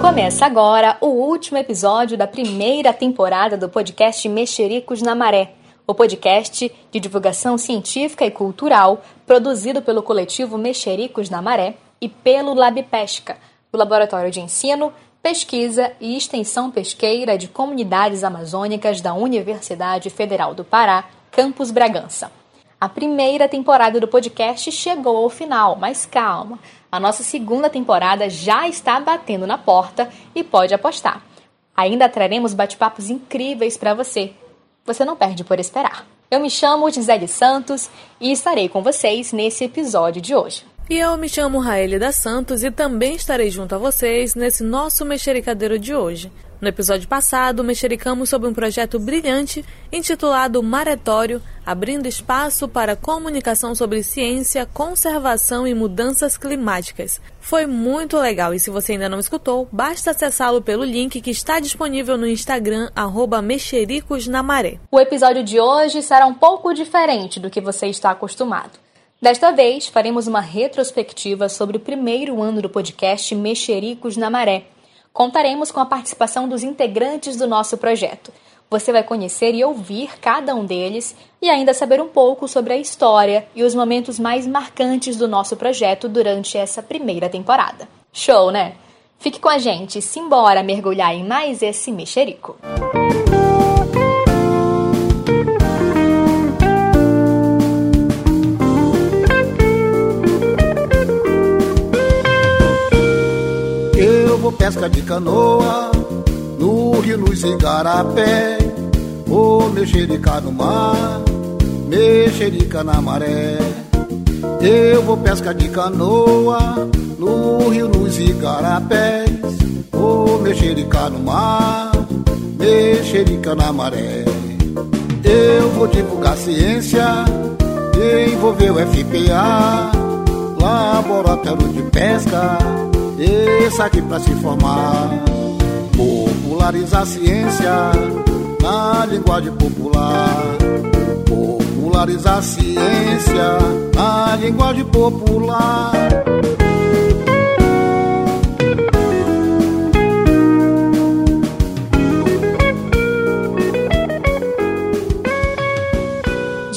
Começa agora o último episódio da primeira temporada do podcast Mexericos na Maré, o podcast de divulgação científica e cultural produzido pelo coletivo Mexericos na Maré e pelo Lab Pesca, o Laboratório de Ensino, Pesquisa e Extensão Pesqueira de Comunidades Amazônicas da Universidade Federal do Pará, Campus Bragança. A primeira temporada do podcast chegou ao final, mas calma, a nossa segunda temporada já está batendo na porta e pode apostar. Ainda traremos bate-papos incríveis para você. Você não perde por esperar. Eu me chamo Gisele Santos e estarei com vocês nesse episódio de hoje. E eu me chamo Raeli Santos e também estarei junto a vocês nesse nosso mexericadeiro de hoje. No episódio passado, mexericamos sobre um projeto brilhante intitulado Maretório, abrindo espaço para comunicação sobre ciência, conservação e mudanças climáticas. Foi muito legal e se você ainda não escutou, basta acessá-lo pelo link que está disponível no Instagram, mexericosnamaré. O episódio de hoje será um pouco diferente do que você está acostumado. Desta vez, faremos uma retrospectiva sobre o primeiro ano do podcast Mexericos na Maré, Contaremos com a participação dos integrantes do nosso projeto. Você vai conhecer e ouvir cada um deles e ainda saber um pouco sobre a história e os momentos mais marcantes do nosso projeto durante essa primeira temporada. Show, né? Fique com a gente, simbora mergulhar em mais esse mexerico. Pesca de canoa, no rio, nos igarapé, ou mexerica no mar, mexerica na maré. Eu vou pesca de canoa, no rio, nos igarapés, ou mexerica no mar, mexerica na maré. Eu vou divulgar ciência, envolver o FPA, laboratório de pesca esse aqui pra se formar. Popularizar a ciência na linguagem popular. Popularizar a ciência na linguagem popular.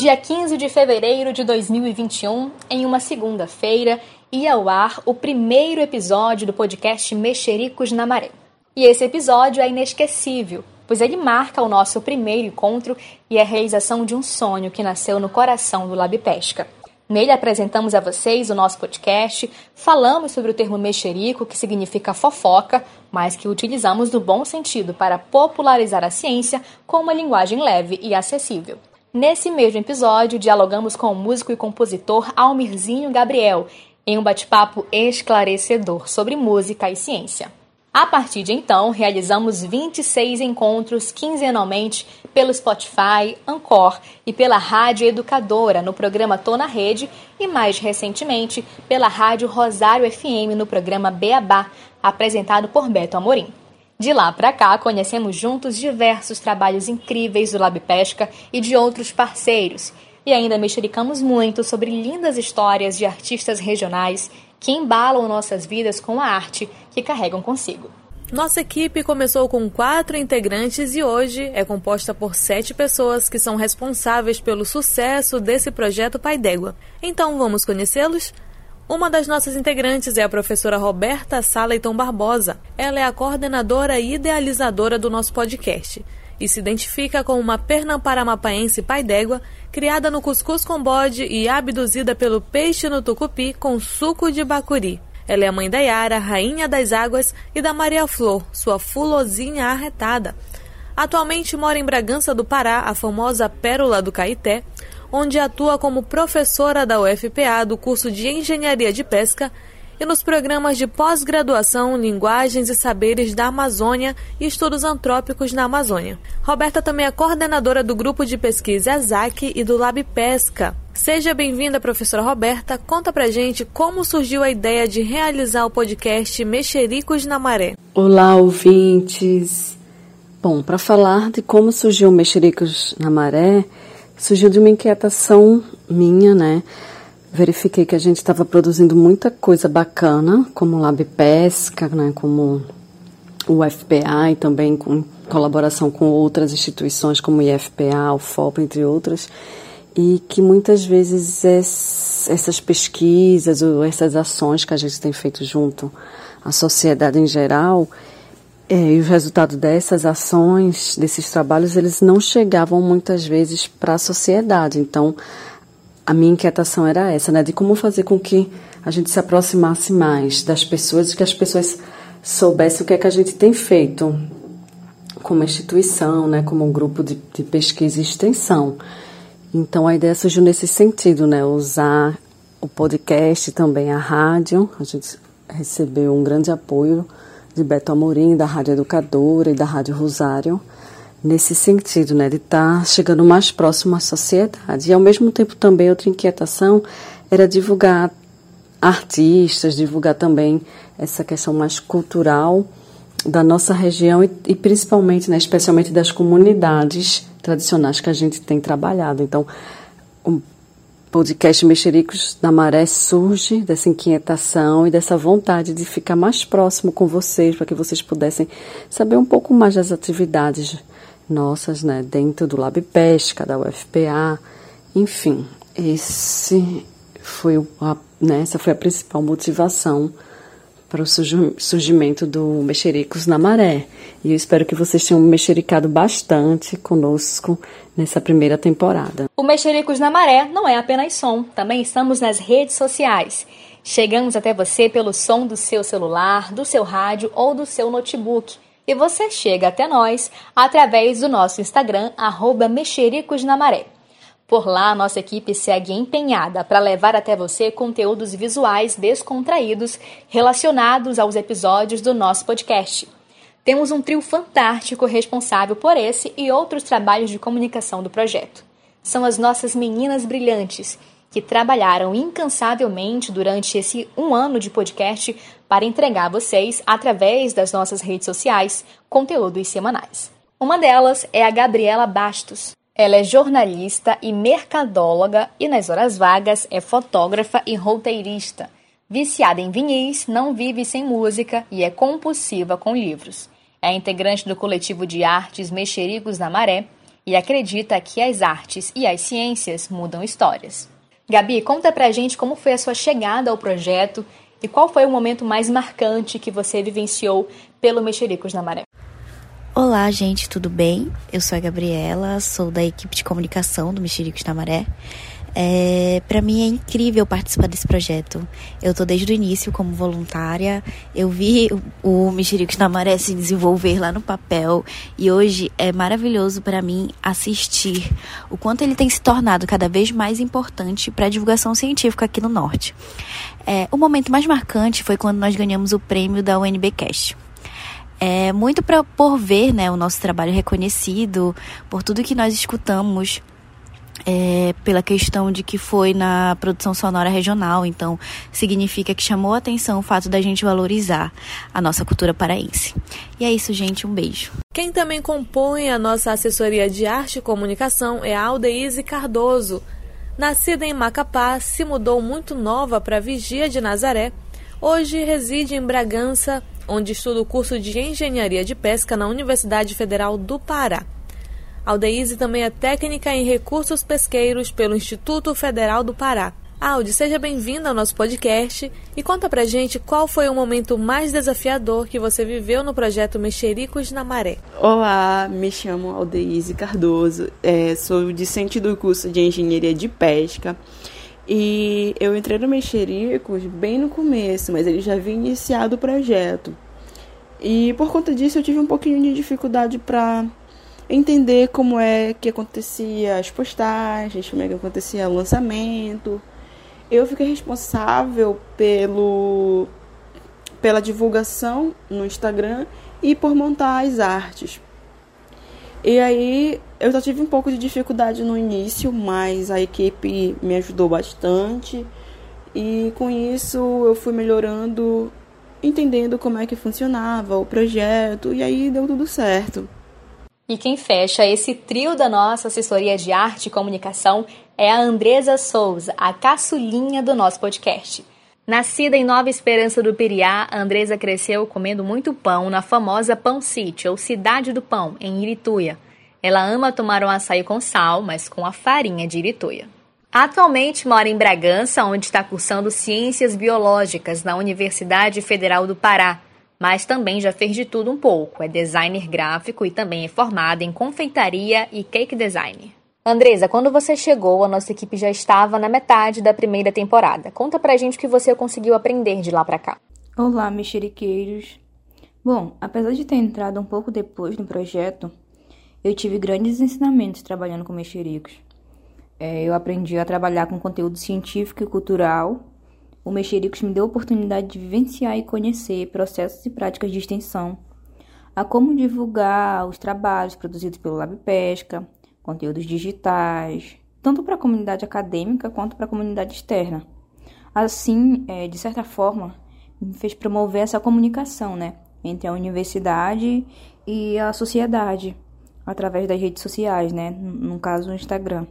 Dia 15 de fevereiro de 2021, em uma segunda-feira, ia ao ar o primeiro episódio do podcast Mexericos na Maré. E esse episódio é inesquecível, pois ele marca o nosso primeiro encontro e a realização de um sonho que nasceu no coração do Lab Pesca. Nele apresentamos a vocês o nosso podcast, falamos sobre o termo mexerico, que significa fofoca, mas que utilizamos no bom sentido para popularizar a ciência com uma linguagem leve e acessível. Nesse mesmo episódio, dialogamos com o músico e compositor Almirzinho Gabriel, em um bate-papo esclarecedor sobre música e ciência. A partir de então, realizamos 26 encontros quinzenalmente pelo Spotify, Anchor e pela Rádio Educadora no programa Tô na Rede e mais recentemente pela Rádio Rosário FM no programa Beabá, apresentado por Beto Amorim. De lá para cá, conhecemos juntos diversos trabalhos incríveis do Lab Pesca e de outros parceiros, e ainda mexericamos muito sobre lindas histórias de artistas regionais que embalam nossas vidas com a arte que carregam consigo. Nossa equipe começou com quatro integrantes e hoje é composta por sete pessoas que são responsáveis pelo sucesso desse projeto Pai d'Égua. Então vamos conhecê-los? Uma das nossas integrantes é a professora Roberta Saleiton Barbosa. Ela é a coordenadora e idealizadora do nosso podcast e se identifica como uma pernamparamapaense pai d'égua, criada no cuscuz com bode e abduzida pelo peixe no tucupi com suco de bacuri. Ela é a mãe da Yara, rainha das águas, e da Maria Flor, sua fulozinha arretada. Atualmente mora em Bragança do Pará, a famosa Pérola do Caeté, onde atua como professora da UFPA do curso de Engenharia de Pesca e nos programas de pós-graduação Linguagens e Saberes da Amazônia e Estudos Antrópicos na Amazônia. Roberta também é coordenadora do grupo de pesquisa ZAC e do Lab Pesca. Seja bem-vinda, professora Roberta. Conta pra gente como surgiu a ideia de realizar o podcast Mexericos na Maré. Olá, ouvintes. Bom, para falar de como surgiu o Mexericos na Maré, surgiu de uma inquietação minha, né? Verifiquei que a gente estava produzindo muita coisa bacana, como Lab Pesca, né? Como o FPA e também com colaboração com outras instituições como o IFPA, o FOP, entre outras, e que muitas vezes essas pesquisas ou essas ações que a gente tem feito junto à sociedade em geral, é, e os resultados dessas ações, desses trabalhos, eles não chegavam muitas vezes para a sociedade. Então, a minha inquietação era essa, né, de como fazer com que a gente se aproximasse mais das pessoas e que as pessoas soubessem o que é que a gente tem feito como instituição, né, como um grupo de, de pesquisa e extensão. Então a ideia surgiu nesse sentido, né, usar o podcast também a rádio. A gente recebeu um grande apoio de Beto Amorim, da Rádio Educadora e da Rádio Rosário, nesse sentido, né, de estar tá chegando mais próximo à sociedade. E ao mesmo tempo também outra inquietação era divulgar artistas, divulgar também essa questão mais cultural da nossa região e, e principalmente, né, especialmente das comunidades tradicionais que a gente tem trabalhado. Então, o podcast Mexericos da Maré surge dessa inquietação e dessa vontade de ficar mais próximo com vocês, para que vocês pudessem saber um pouco mais das atividades nossas, né, dentro do Lab Pesca, da UFPA, enfim, esse foi a, né, essa foi a principal motivação para o surgimento do Mexericos na Maré. E eu espero que vocês tenham mexericado bastante conosco nessa primeira temporada. O Mexericos na Maré não é apenas som, também estamos nas redes sociais. Chegamos até você pelo som do seu celular, do seu rádio ou do seu notebook. E você chega até nós através do nosso Instagram, arroba Mexericos na Maré. Por lá, nossa equipe segue empenhada para levar até você conteúdos visuais descontraídos relacionados aos episódios do nosso podcast. Temos um trio fantástico responsável por esse e outros trabalhos de comunicação do projeto. São as nossas meninas brilhantes, que trabalharam incansavelmente durante esse um ano de podcast para entregar a vocês, através das nossas redes sociais, conteúdos semanais. Uma delas é a Gabriela Bastos. Ela é jornalista e mercadóloga e, nas horas vagas, é fotógrafa e roteirista. Viciada em vinis, não vive sem música e é compulsiva com livros. É integrante do coletivo de artes Mexericos da Maré e acredita que as artes e as ciências mudam histórias. Gabi, conta pra gente como foi a sua chegada ao projeto e qual foi o momento mais marcante que você vivenciou pelo Mexericos na Maré. Olá, gente, tudo bem? Eu sou a Gabriela, sou da equipe de comunicação do Mexericos da Maré. É, para mim é incrível participar desse projeto. Eu tô desde o início como voluntária. Eu vi o, o Mexericos da Maré se desenvolver lá no papel e hoje é maravilhoso para mim assistir o quanto ele tem se tornado cada vez mais importante para a divulgação científica aqui no Norte. É, o momento mais marcante foi quando nós ganhamos o prêmio da UNBcast é muito pra, por ver né, o nosso trabalho reconhecido, por tudo que nós escutamos, é, pela questão de que foi na produção sonora regional, então significa que chamou a atenção o fato da gente valorizar a nossa cultura paraense. E é isso, gente, um beijo. Quem também compõe a nossa assessoria de arte e comunicação é a Aldeise Cardoso. Nascida em Macapá, se mudou muito nova para Vigia de Nazaré. Hoje reside em Bragança, onde estuda o curso de Engenharia de Pesca na Universidade Federal do Pará. Aldeise também é técnica em recursos pesqueiros pelo Instituto Federal do Pará. Aldi, seja bem-vinda ao nosso podcast e conta pra gente qual foi o momento mais desafiador que você viveu no projeto Mexericos na Maré. Olá, me chamo Aldeise Cardoso, é, sou discente do curso de Engenharia de Pesca e eu entrei no Mexericos bem no começo, mas ele já havia iniciado o projeto. E por conta disso eu tive um pouquinho de dificuldade para entender como é que acontecia as postagens, como é que acontecia o lançamento. Eu fiquei responsável pelo pela divulgação no Instagram e por montar as artes. E aí eu já tive um pouco de dificuldade no início, mas a equipe me ajudou bastante. E com isso eu fui melhorando, entendendo como é que funcionava o projeto, e aí deu tudo certo. E quem fecha esse trio da nossa assessoria de arte e comunicação é a Andresa Souza, a caçulinha do nosso podcast. Nascida em Nova Esperança do Piriá, Andresa cresceu comendo muito pão na famosa Pão City, ou Cidade do Pão, em Irituia. Ela ama tomar um açaí com sal, mas com a farinha de Irituia. Atualmente mora em Bragança, onde está cursando Ciências Biológicas na Universidade Federal do Pará, mas também já fez de tudo um pouco. É designer gráfico e também é formada em confeitaria e cake design. Andresa, quando você chegou, a nossa equipe já estava na metade da primeira temporada. Conta pra gente o que você conseguiu aprender de lá pra cá. Olá, mexeriqueiros. Bom, apesar de ter entrado um pouco depois no projeto, eu tive grandes ensinamentos trabalhando com mexericos. É, eu aprendi a trabalhar com conteúdo científico e cultural. O Mexericos me deu a oportunidade de vivenciar e conhecer processos e práticas de extensão, a como divulgar os trabalhos produzidos pelo Lab Pesca, conteúdos digitais, tanto para a comunidade acadêmica quanto para a comunidade externa. Assim, é, de certa forma, me fez promover essa comunicação né, entre a universidade e a sociedade, através das redes sociais, né, no caso o Instagram.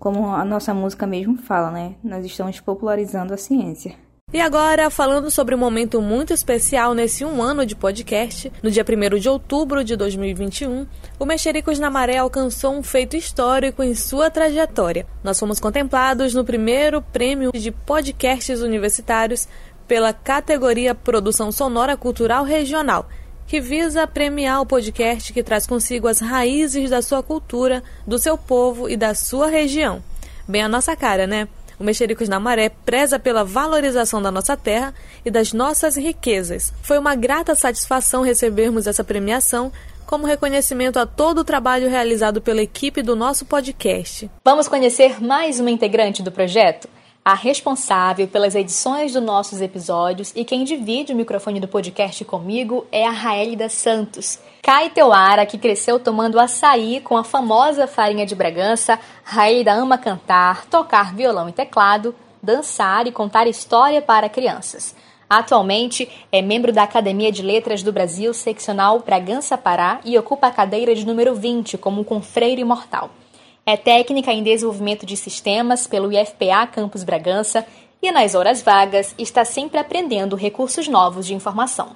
Como a nossa música mesmo fala, né, nós estamos popularizando a ciência. E agora, falando sobre um momento muito especial nesse um ano de podcast, no dia 1 de outubro de 2021, o Mexericos na Maré alcançou um feito histórico em sua trajetória. Nós fomos contemplados no primeiro prêmio de podcasts universitários pela categoria Produção Sonora Cultural Regional, que visa premiar o podcast que traz consigo as raízes da sua cultura, do seu povo e da sua região. Bem a nossa cara, né? O Mexericos na Maré preza pela valorização da nossa terra e das nossas riquezas. Foi uma grata satisfação recebermos essa premiação como reconhecimento a todo o trabalho realizado pela equipe do nosso podcast. Vamos conhecer mais uma integrante do projeto? A responsável pelas edições dos nossos episódios e quem divide o microfone do podcast comigo é a Raélida Santos. Caeteuara, que cresceu tomando açaí com a famosa farinha de Bragança, Raélida ama cantar, tocar violão e teclado, dançar e contar história para crianças. Atualmente é membro da Academia de Letras do Brasil, seccional Bragança Pará, e ocupa a cadeira de número 20 como confreiro imortal. É técnica em desenvolvimento de sistemas pelo IFPA Campus Bragança e, nas horas vagas, está sempre aprendendo recursos novos de informação.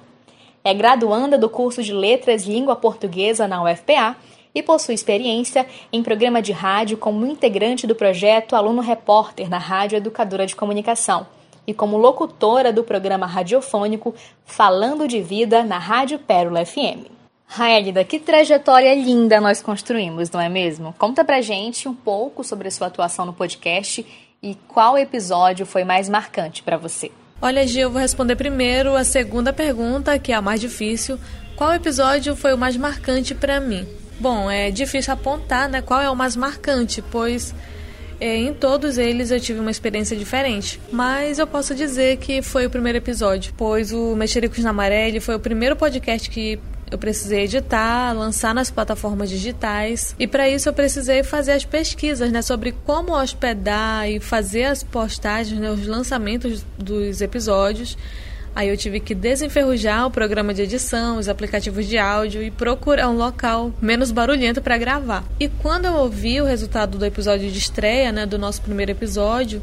É graduanda do curso de Letras Língua Portuguesa na UFPA e possui experiência em programa de rádio como integrante do projeto Aluno Repórter na Rádio Educadora de Comunicação e como locutora do programa radiofônico Falando de Vida na Rádio Pérola FM. Raelida, que trajetória linda nós construímos, não é mesmo? Conta pra gente um pouco sobre a sua atuação no podcast e qual episódio foi mais marcante para você. Olha, Gil, eu vou responder primeiro a segunda pergunta, que é a mais difícil. Qual episódio foi o mais marcante para mim? Bom, é difícil apontar, né, qual é o mais marcante, pois é, em todos eles eu tive uma experiência diferente, mas eu posso dizer que foi o primeiro episódio, pois o Mexericos na Maré foi o primeiro podcast que eu precisei editar, lançar nas plataformas digitais e para isso eu precisei fazer as pesquisas, né, sobre como hospedar e fazer as postagens, né, os lançamentos dos episódios. Aí eu tive que desenferrujar o programa de edição, os aplicativos de áudio e procurar um local menos barulhento para gravar. E quando eu ouvi o resultado do episódio de estreia, né, do nosso primeiro episódio,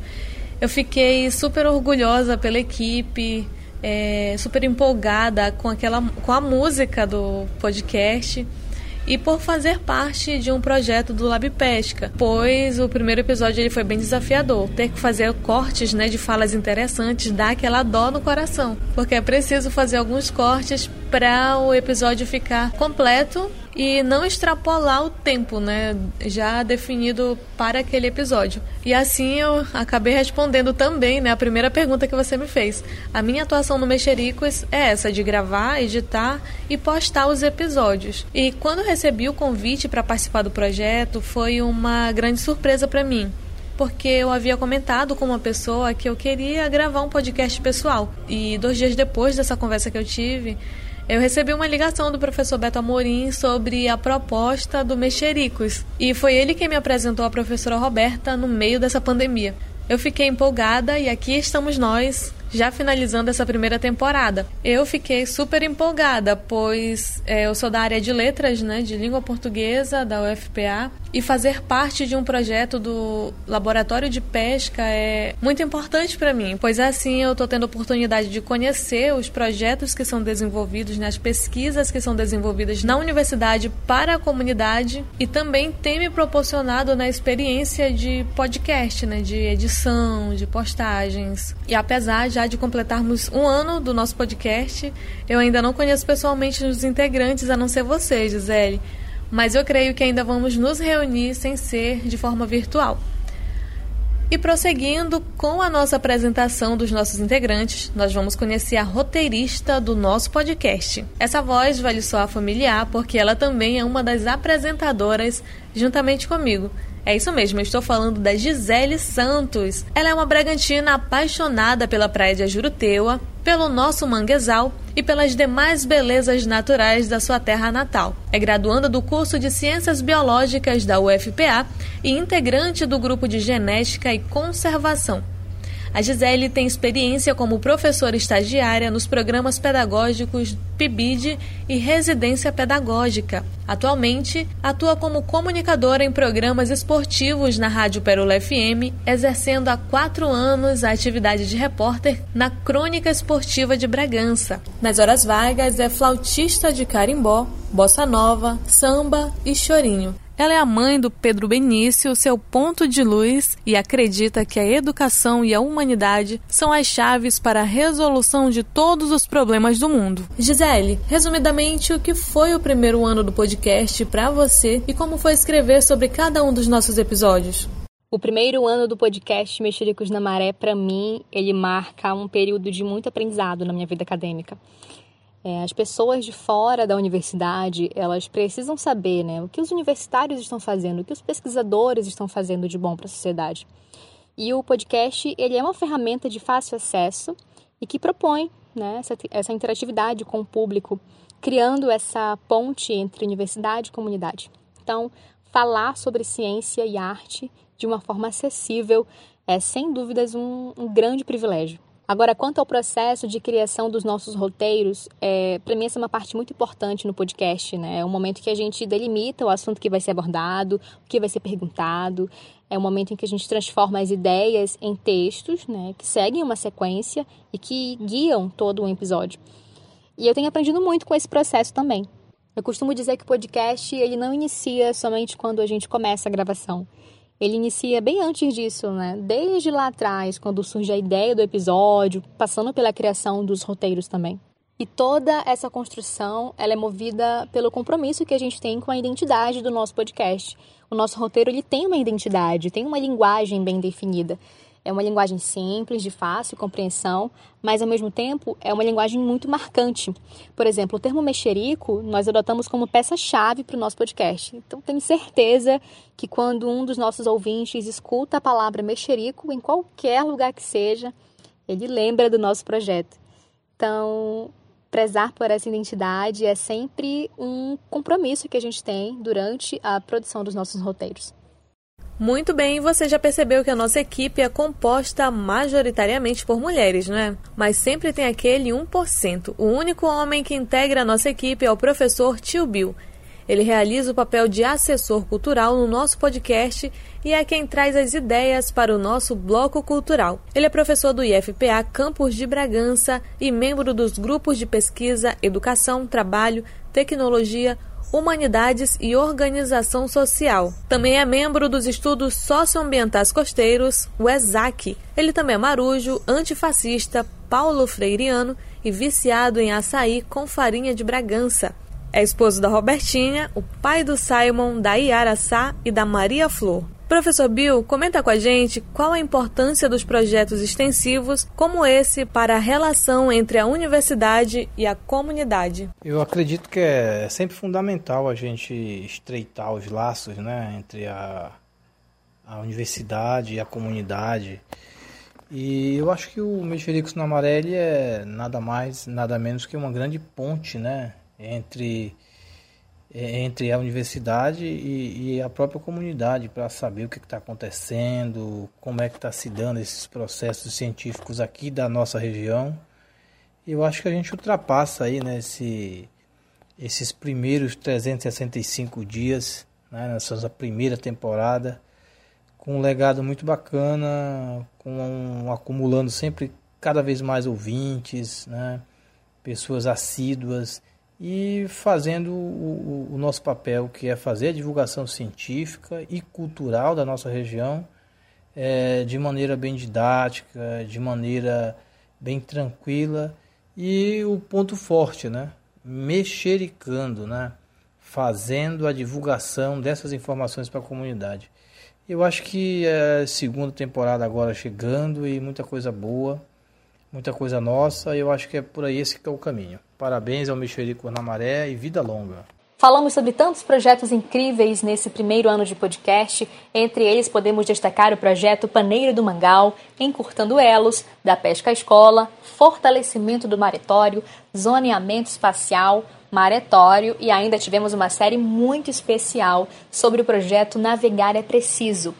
eu fiquei super orgulhosa pela equipe, é, super empolgada com aquela com a música do podcast e por fazer parte de um projeto do Lab Pesca, pois o primeiro episódio ele foi bem desafiador, ter que fazer cortes, né, de falas interessantes, dá aquela dó no coração, porque é preciso fazer alguns cortes para o episódio ficar completo e não extrapolar o tempo, né, já definido para aquele episódio. E assim eu acabei respondendo também, né, a primeira pergunta que você me fez. A minha atuação no Mexericos é essa de gravar, editar e postar os episódios. E quando recebi o convite para participar do projeto, foi uma grande surpresa para mim porque eu havia comentado com uma pessoa que eu queria gravar um podcast pessoal. E dois dias depois dessa conversa que eu tive, eu recebi uma ligação do professor Beto Amorim sobre a proposta do Mexericos. E foi ele quem me apresentou a professora Roberta no meio dessa pandemia. Eu fiquei empolgada e aqui estamos nós, já finalizando essa primeira temporada. Eu fiquei super empolgada, pois é, eu sou da área de letras, né, de língua portuguesa da UFPA, e fazer parte de um projeto do Laboratório de Pesca é muito importante para mim, pois assim eu estou tendo oportunidade de conhecer os projetos que são desenvolvidos, né, pesquisas que são desenvolvidas na universidade para a comunidade e também tem me proporcionado na experiência de podcast, né, de edição, de postagens. E apesar de completarmos um ano do nosso podcast, eu ainda não conheço pessoalmente os integrantes, a não ser você, Gisele mas eu creio que ainda vamos nos reunir sem ser de forma virtual. E prosseguindo com a nossa apresentação dos nossos integrantes, nós vamos conhecer a roteirista do nosso podcast. Essa voz vai lhe soar familiar porque ela também é uma das apresentadoras juntamente comigo. É isso mesmo, eu estou falando da Gisele Santos. Ela é uma Bragantina apaixonada pela praia de Ajuruteua, pelo nosso manguezal e pelas demais belezas naturais da sua terra natal. É graduanda do curso de Ciências Biológicas da UFPA e integrante do grupo de Genética e Conservação. A Gisele tem experiência como professora estagiária nos programas pedagógicos PIBID e Residência Pedagógica. Atualmente, atua como comunicadora em programas esportivos na Rádio Pérola FM, exercendo há quatro anos a atividade de repórter na Crônica Esportiva de Bragança. Nas horas vagas, é flautista de carimbó, bossa nova, samba e chorinho. Ela é a mãe do Pedro Benício, seu ponto de luz, e acredita que a educação e a humanidade são as chaves para a resolução de todos os problemas do mundo. Gisele, resumidamente, o que foi o primeiro ano do podcast para você e como foi escrever sobre cada um dos nossos episódios? O primeiro ano do podcast Mexericos na Maré, para mim, ele marca um período de muito aprendizado na minha vida acadêmica. É, as pessoas de fora da universidade, elas precisam saber né, o que os universitários estão fazendo, o que os pesquisadores estão fazendo de bom para a sociedade. E o podcast, ele é uma ferramenta de fácil acesso e que propõe né, essa, essa interatividade com o público, criando essa ponte entre universidade e comunidade. Então, falar sobre ciência e arte de uma forma acessível é, sem dúvidas, um, um grande privilégio. Agora, quanto ao processo de criação dos nossos roteiros, é, para mim essa é uma parte muito importante no podcast, né? É um momento que a gente delimita o assunto que vai ser abordado, o que vai ser perguntado. É um momento em que a gente transforma as ideias em textos, né? Que seguem uma sequência e que guiam todo um episódio. E eu tenho aprendido muito com esse processo também. Eu costumo dizer que o podcast ele não inicia somente quando a gente começa a gravação ele inicia bem antes disso, né? Desde lá atrás, quando surge a ideia do episódio, passando pela criação dos roteiros também. E toda essa construção, ela é movida pelo compromisso que a gente tem com a identidade do nosso podcast. O nosso roteiro, ele tem uma identidade, tem uma linguagem bem definida. É uma linguagem simples, de fácil compreensão, mas ao mesmo tempo é uma linguagem muito marcante. Por exemplo, o termo mexerico nós adotamos como peça-chave para o nosso podcast. Então, tenho certeza que quando um dos nossos ouvintes escuta a palavra mexerico, em qualquer lugar que seja, ele lembra do nosso projeto. Então, prezar por essa identidade é sempre um compromisso que a gente tem durante a produção dos nossos roteiros. Muito bem, você já percebeu que a nossa equipe é composta majoritariamente por mulheres, não é? Mas sempre tem aquele 1%. O único homem que integra a nossa equipe é o professor Tio Bill. Ele realiza o papel de assessor cultural no nosso podcast e é quem traz as ideias para o nosso bloco cultural. Ele é professor do IFPA Campus de Bragança e membro dos grupos de pesquisa Educação, Trabalho, Tecnologia, Humanidades e Organização Social. Também é membro dos Estudos Socioambientais Costeiros, o ESAC. Ele também é marujo, antifascista, paulo freiriano e viciado em açaí com farinha de Bragança. É esposo da Robertinha, o pai do Simon, da Iara Sá e da Maria Flor. Professor Bill, comenta com a gente qual a importância dos projetos extensivos como esse para a relação entre a universidade e a comunidade. Eu acredito que é sempre fundamental a gente estreitar os laços né, entre a, a universidade e a comunidade. E eu acho que o Mexericos na Amarelo é nada mais, nada menos que uma grande ponte né, entre entre a universidade e, e a própria comunidade para saber o que está acontecendo, como é que está se dando esses processos científicos aqui da nossa região. Eu acho que a gente ultrapassa aí né, esse, esses primeiros 365 dias, né, nessa primeira temporada, com um legado muito bacana, com um, acumulando sempre cada vez mais ouvintes, né, pessoas assíduas e fazendo o, o, nosso papel, que é fazer a divulgação científica e cultural da nossa região é, de maneira bem didática, de maneira bem tranquila e o ponto forte, né? mexericando, né? fazendo a divulgação dessas informações para a comunidade. Eu acho que é a segunda temporada agora chegando e muita coisa boa muita coisa nossa, e eu acho que é por aí esse que é o caminho. Parabéns ao Mexerico na Maré e vida longa. Falamos sobre tantos projetos incríveis nesse primeiro ano de podcast. Entre eles, podemos destacar o projeto Paneiro do Mangal, Encurtando Elos, da Pesca à Escola, Fortalecimento do Maretório, Zoneamento Espacial, Maretório e ainda tivemos uma série muito especial sobre o projeto Navegar é Preciso,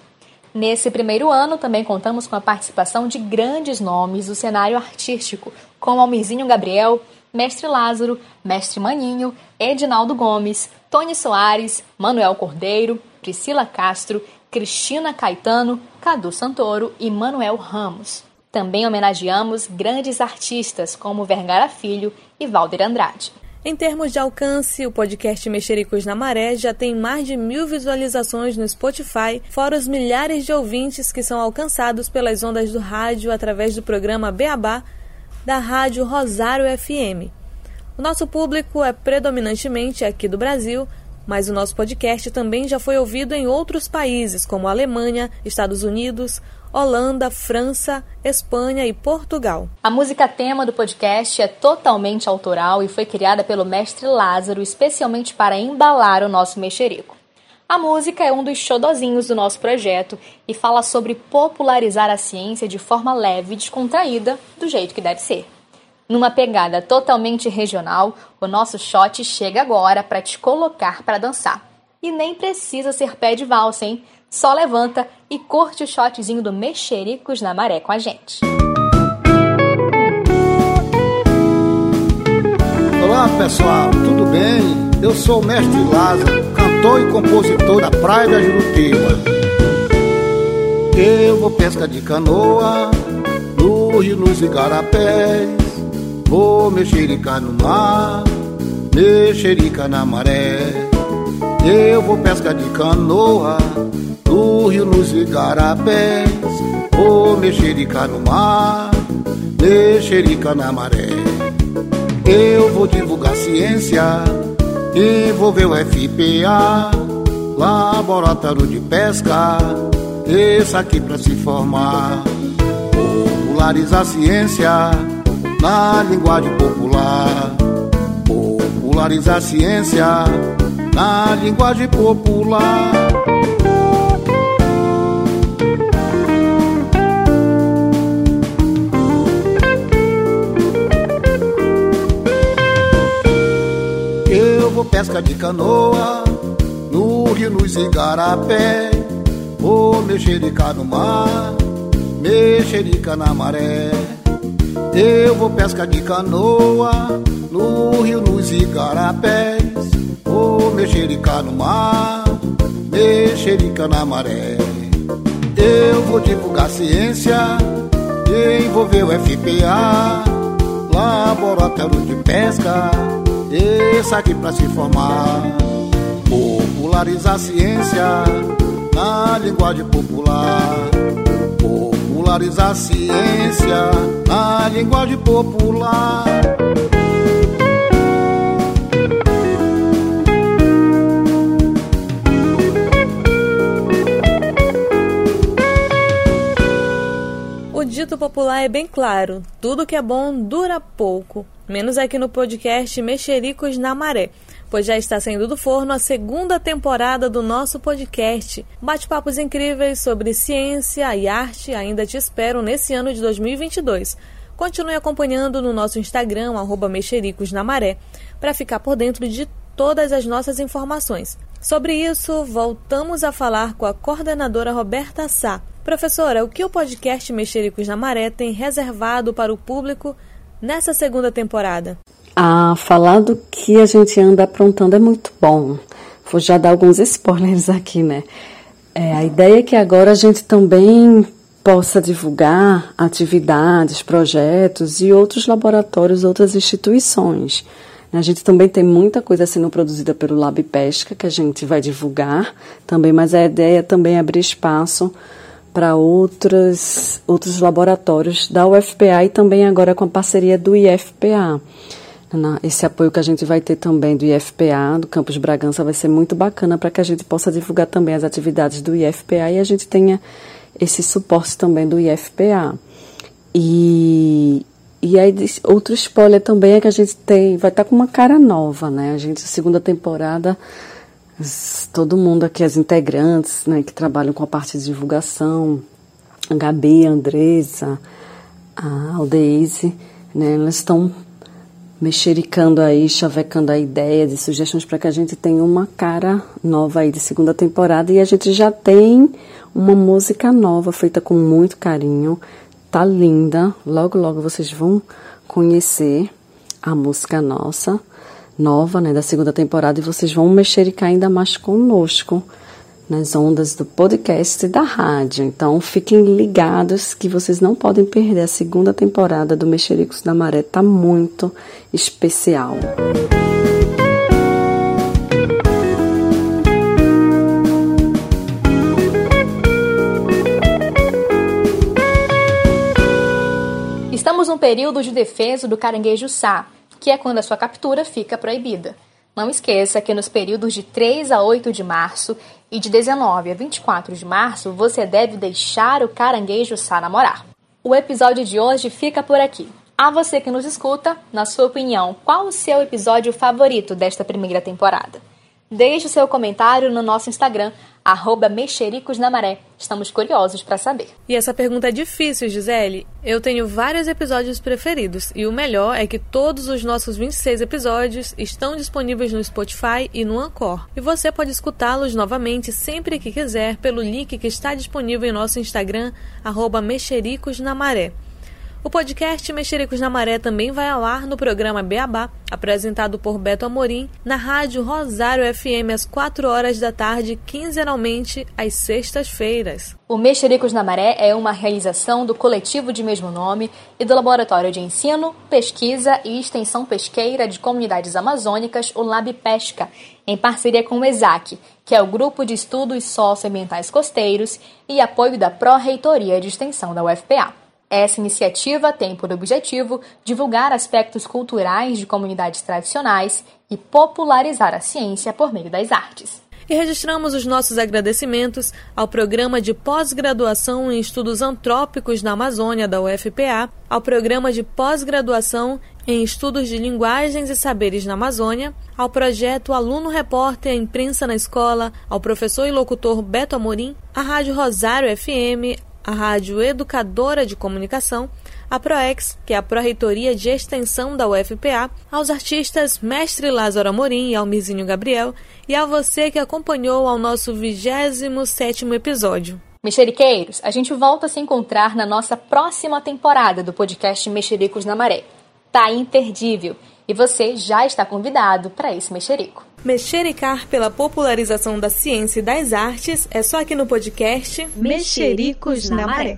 Nesse primeiro ano, também contamos com a participação de grandes nomes do cenário artístico, como Almirzinho Gabriel, Mestre Lázaro, Mestre Maninho, Edinaldo Gomes, Tony Soares, Manuel Cordeiro, Priscila Castro, Cristina Caetano, Cadu Santoro e Manuel Ramos. Também homenageamos grandes artistas como Vergara Filho e Valder Andrade. Em termos de alcance, o podcast Mexericos na Maré já tem mais de mil visualizações no Spotify, fora os milhares de ouvintes que são alcançados pelas ondas do rádio através do programa Beabá da Rádio Rosário FM. O nosso público é predominantemente aqui do Brasil, mas o nosso podcast também já foi ouvido em outros países, como Alemanha, Estados Unidos, Holanda, França, Espanha e Portugal. A música tema do podcast é totalmente autoral e foi criada pelo mestre Lázaro especialmente para embalar o nosso mexerico. A música é um dos xodozinhos do nosso projeto e fala sobre popularizar a ciência de forma leve e descontraída, do jeito que deve ser. Numa pegada totalmente regional, o nosso shot chega agora para te colocar para dançar. E nem precisa ser pé de valsa, hein? Só levanta e curte o shotzinho do Mexericos na Maré com a gente. Olá pessoal, tudo bem? Eu sou o Mestre Lázaro, cantor e compositor da Praia da Jurutiba. Eu vou pesca de canoa, no rio, nos igarapés. Vou mexericar no mar, mexerica na maré. Eu vou pesca de canoa no rio, nos igarapés, vou mexerica no mar, mexerica na maré. Eu vou divulgar ciência, envolver o FPA, laboratório de pesca, esse aqui pra se formar. Popularizar ciência na linguagem popular. Popularizar ciência na linguagem popular. Pesca de canoa No rio, nos igarapé. Vou mexerica no mar Mexerica na maré. Eu vou pesca de canoa No rio, nos igarapés. Vou mexerica no mar Mexerica na maré. Eu vou divulgar ciência Envolver o FPA Laboratório de pesca esse aqui pra se formar. Popularizar a ciência na linguagem popular. Popularizar a ciência na linguagem popular. O dito popular é bem claro: tudo que é bom dura pouco. Menos aqui no podcast Mexericos na Maré, pois já está saindo do forno a segunda temporada do nosso podcast. Bate-papos incríveis sobre ciência e arte ainda te esperam nesse ano de 2022. Continue acompanhando no nosso Instagram, arroba Mexericos na Maré, para ficar por dentro de todas as nossas informações. Sobre isso, voltamos a falar com a coordenadora Roberta Sá. Professora, o que o podcast Mexericos na Maré tem reservado para o público nessa segunda temporada? Ah, falar do que a gente anda aprontando é muito bom. Vou já dar alguns spoilers aqui, né? É, a ideia é que agora a gente também possa divulgar atividades, projetos e outros laboratórios, outras instituições. A gente também tem muita coisa sendo produzida pelo Lab Pesca que a gente vai divulgar também, mas a ideia é também abrir espaço para outros, laboratórios da UFPA e também agora com a parceria do IFPA. Esse apoio que a gente vai ter também do IFPA, do Campus Bragança, vai ser muito bacana para que a gente possa divulgar também as atividades do IFPA e a gente tenha esse suporte também do IFPA. E, e aí, outro spoiler também é que a gente tem, vai estar tá com uma cara nova, né? A gente, segunda temporada, todo mundo aqui, as integrantes, né, que trabalham com a parte de divulgação, a Gabi, a Andresa, a Aldeise, né, elas estão mexericando aí, chavecando a ideias e sugestões para que a gente tenha uma cara nova aí de segunda temporada. E a gente já tem uma música nova feita com muito carinho, tá linda. Logo logo vocês vão conhecer a música nossa nova, né, da segunda temporada e vocês vão mexericar ainda mais conosco nas ondas do podcast e da rádio. Então fiquem ligados que vocês não podem perder a segunda temporada do Mexericos da Maré, tá muito especial. Estamos num período de defesa do caranguejo sá, que é quando a sua captura fica proibida. Não esqueça que nos períodos de 3 a 8 de março e de 19 a 24 de março você deve deixar o caranguejo sá namorar. O episódio de hoje fica por aqui. A você que nos escuta, na sua opinião, qual o seu episódio favorito desta primeira temporada? Deixe seu comentário no nosso Instagram, arroba. Estamos curiosos para saber. E essa pergunta é difícil, Gisele. Eu tenho vários episódios preferidos e o melhor é que todos os nossos 26 episódios estão disponíveis no Spotify e no Anchor. E você pode escutá-los novamente sempre que quiser pelo link que está disponível em nosso Instagram, arroba. O podcast Mexericos na Maré também vai ao ar no programa Beabá, apresentado por Beto Amorim, na rádio Rosário FM às 4 horas da tarde, quinzenalmente às sextas-feiras. O Mexericos na Maré é uma realização do coletivo de mesmo nome e do Laboratório de Ensino, Pesquisa e Extensão Pesqueira de Comunidades Amazônicas, o Lab Pesca, em parceria com o ESAC, que é o Grupo de Estudos Socioambientais Costeiros, e apoio da Pró-Reitoria de Extensão da UFPA. Essa iniciativa tem por objetivo divulgar aspectos culturais de comunidades tradicionais e popularizar a ciência por meio das artes. E registramos os nossos agradecimentos ao Programa de Pós-Graduação em Estudos Antrópicos na Amazônia da UFPA, ao Programa de Pós-Graduação em Estudos de Linguagens e Saberes na Amazônia, ao projeto Aluno Repórter Imprensa na Escola, ao professor e locutor Beto Amorim, à Rádio Rosário FM, a Rádio Educadora de Comunicação, a ProEx, que é a Pró-Reitoria de Extensão da UFPA, aos artistas Mestre Lázaro Amorim e Almirzinho Gabriel, e a você que acompanhou ao nosso 27º episódio. Mexeriqueiros, a gente volta a se encontrar na nossa próxima temporada do podcast Mexericos na Maré. Tá imperdível! E você já está convidado para esse mexerico. Mexericar pela popularização da ciência e das artes é só aqui no podcast Mexericos na Maré.